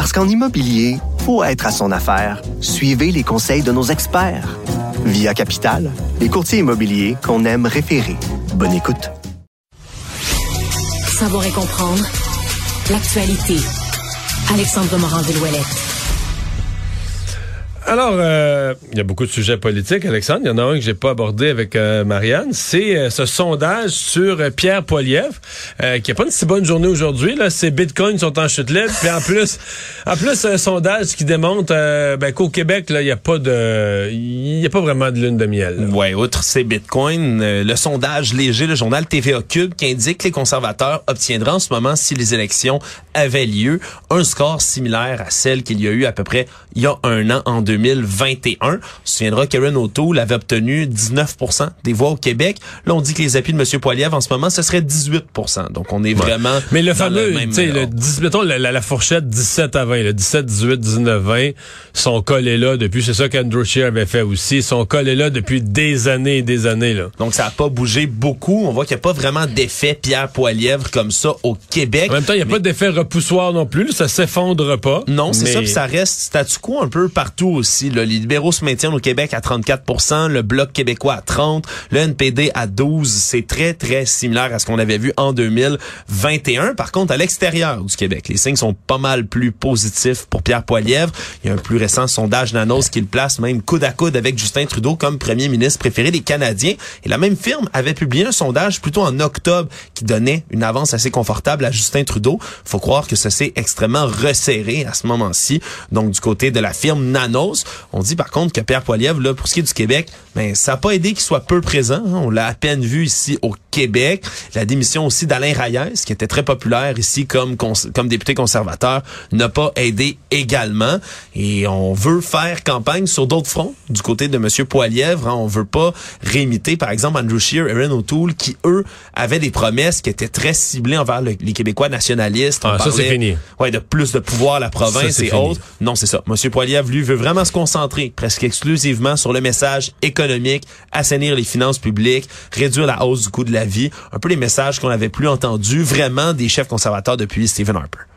Parce qu'en immobilier, faut être à son affaire. Suivez les conseils de nos experts. Via Capital, les courtiers immobiliers qu'on aime référer. Bonne écoute. Savoir et comprendre l'actualité. Alexandre Morand-Villouellette. Alors, euh, il y a beaucoup de sujets politiques, Alexandre. Il y en a un que j'ai pas abordé avec euh, Marianne. C'est euh, ce sondage sur Pierre Poilievre, qui a pas une si bonne journée aujourd'hui. Là, ses bitcoins sont en chute libre. Puis en plus, en plus, un sondage qui démontre ben, qu'au Québec, là, il y a pas de, il y a pas vraiment de lune de miel. Ouais, outre ces bitcoins, le sondage léger, le journal TVA Cube, qui indique que les conservateurs obtiendront en ce moment, si les élections avaient lieu, un score similaire à celle qu'il y a eu à peu près il y a un an en 2021. On se souviendra Karen O'Toole avait obtenu 19 des voix au Québec. Là, on dit que les appuis de M. Poiliev en ce moment, ce serait 18 Donc, on est vraiment Mais le fameux, tu sais, le, mettons la, la, fourchette 17 à 20, le 17, 18, 19, 20, sont collés là depuis, c'est ça qu'Andrew Scheer avait fait aussi, ils sont collés là depuis des années et des années. là. Donc, ça a pas bougé beaucoup. On voit qu'il n'y a pas vraiment d'effet Pierre Poilièvre comme ça au Québec. En même temps, il n'y a pas d'effet repoussoir non plus. Ça s'effondre pas. Non, c'est ça. Puis ça reste statu quo un peu partout aussi. Les libéraux se maintiennent au Québec à 34 le Bloc québécois à 30 le NPD à 12 C'est très, très similaire à ce qu'on avait vu en 2021. Par contre, à l'extérieur du Québec, les signes sont pas mal plus positifs pour Pierre Poilievre. Il y a un plus récent sondage Nanos qui le place même coude à coude avec Justin Trudeau comme premier ministre préféré des Canadiens. Et la même firme avait publié un sondage plutôt en octobre qui donnait une avance assez confortable à Justin Trudeau. Faut croire que ça s'est extrêmement resserré à ce moment-ci. Donc, du côté de la firme Nanos, on dit par contre que Pierre Poilievre, là, pour ce qui est du Québec, ben, ça n'a pas aidé qu'il soit peu présent. Hein. On l'a à peine vu ici au Québec. La démission aussi d'Alain Reyes, qui était très populaire ici comme, comme député conservateur, n'a pas aidé également. Et on veut faire campagne sur d'autres fronts du côté de M. Poilievre. Hein. On veut pas réimiter, par exemple, Andrew Scheer, Erin O'Toole, qui, eux, avaient des promesses qui étaient très ciblées envers les Québécois nationalistes. Ah, ça, c'est fini. Ouais, de plus de pouvoir à la province et autres. Non, c'est ça. M. Poilievre, lui, veut vraiment se concentrer presque exclusivement sur le message économique, assainir les finances publiques, réduire la hausse du coût de la vie, un peu les messages qu'on n'avait plus entendus vraiment des chefs conservateurs depuis Stephen Harper.